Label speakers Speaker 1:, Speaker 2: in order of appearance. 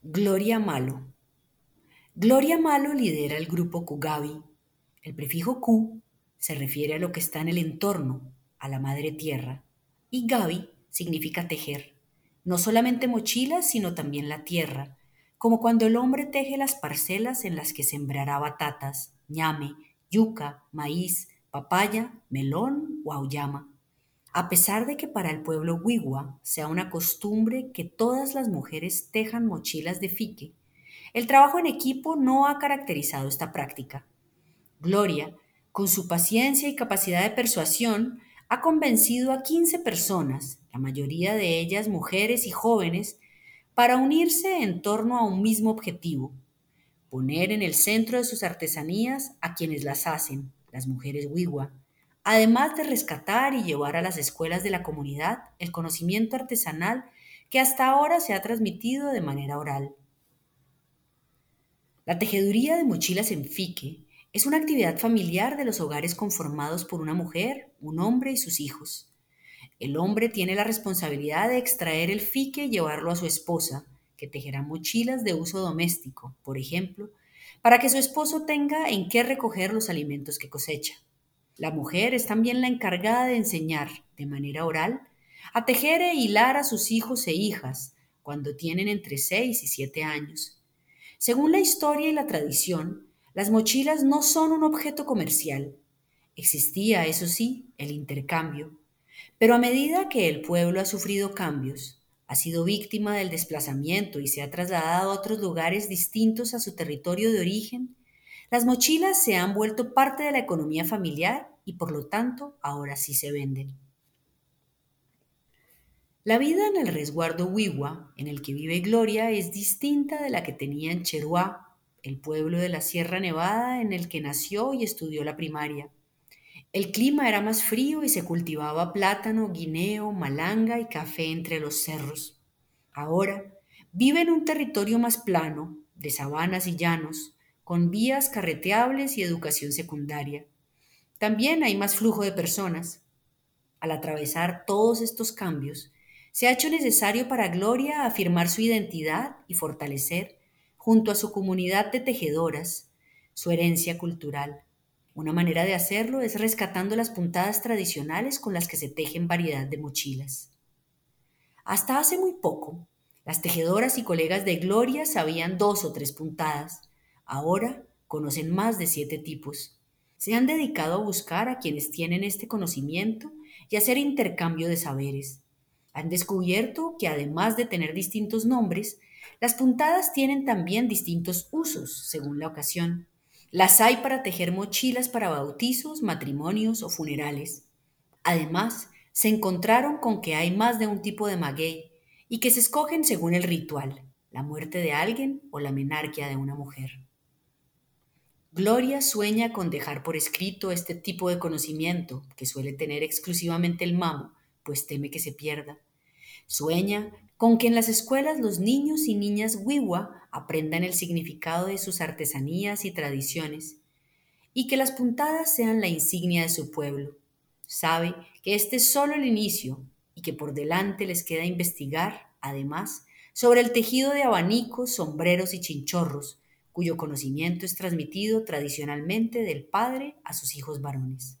Speaker 1: Gloria Malo. Gloria Malo lidera el grupo Kugabi. El prefijo Ku se refiere a lo que está en el entorno, a la madre tierra, y Gabi significa tejer, no solamente mochilas, sino también la tierra, como cuando el hombre teje las parcelas en las que sembrará batatas, ñame, yuca, maíz, papaya, melón o auyama. A pesar de que para el pueblo Wiwa sea una costumbre que todas las mujeres tejan mochilas de fique, el trabajo en equipo no ha caracterizado esta práctica. Gloria, con su paciencia y capacidad de persuasión, ha convencido a 15 personas, la mayoría de ellas mujeres y jóvenes, para unirse en torno a un mismo objetivo, poner en el centro de sus artesanías a quienes las hacen, las mujeres Wiwa, además de rescatar y llevar a las escuelas de la comunidad el conocimiento artesanal que hasta ahora se ha transmitido de manera oral. La tejeduría de mochilas en fique es una actividad familiar de los hogares conformados por una mujer, un hombre y sus hijos. El hombre tiene la responsabilidad de extraer el fique y llevarlo a su esposa, que tejerá mochilas de uso doméstico, por ejemplo, para que su esposo tenga en qué recoger los alimentos que cosecha. La mujer es también la encargada de enseñar, de manera oral, a tejer e hilar a sus hijos e hijas cuando tienen entre 6 y 7 años. Según la historia y la tradición, las mochilas no son un objeto comercial. Existía, eso sí, el intercambio. Pero a medida que el pueblo ha sufrido cambios, ha sido víctima del desplazamiento y se ha trasladado a otros lugares distintos a su territorio de origen, las mochilas se han vuelto parte de la economía familiar y por lo tanto ahora sí se venden. La vida en el resguardo Wiwa, en el que vive Gloria, es distinta de la que tenía en Cheruá, el pueblo de la Sierra Nevada en el que nació y estudió la primaria. El clima era más frío y se cultivaba plátano, guineo, malanga y café entre los cerros. Ahora vive en un territorio más plano, de sabanas y llanos, con vías carreteables y educación secundaria. También hay más flujo de personas. Al atravesar todos estos cambios, se ha hecho necesario para Gloria afirmar su identidad y fortalecer, junto a su comunidad de tejedoras, su herencia cultural. Una manera de hacerlo es rescatando las puntadas tradicionales con las que se tejen variedad de mochilas. Hasta hace muy poco, las tejedoras y colegas de Gloria sabían dos o tres puntadas, Ahora conocen más de siete tipos. Se han dedicado a buscar a quienes tienen este conocimiento y hacer intercambio de saberes. Han descubierto que además de tener distintos nombres, las puntadas tienen también distintos usos según la ocasión. Las hay para tejer mochilas para bautizos, matrimonios o funerales. Además, se encontraron con que hay más de un tipo de maguey y que se escogen según el ritual, la muerte de alguien o la menarquia de una mujer. Gloria sueña con dejar por escrito este tipo de conocimiento que suele tener exclusivamente el mamo, pues teme que se pierda. Sueña con que en las escuelas los niños y niñas wiwa aprendan el significado de sus artesanías y tradiciones, y que las puntadas sean la insignia de su pueblo. Sabe que este es solo el inicio y que por delante les queda investigar, además, sobre el tejido de abanicos, sombreros y chinchorros, cuyo conocimiento es transmitido tradicionalmente del padre a sus hijos varones.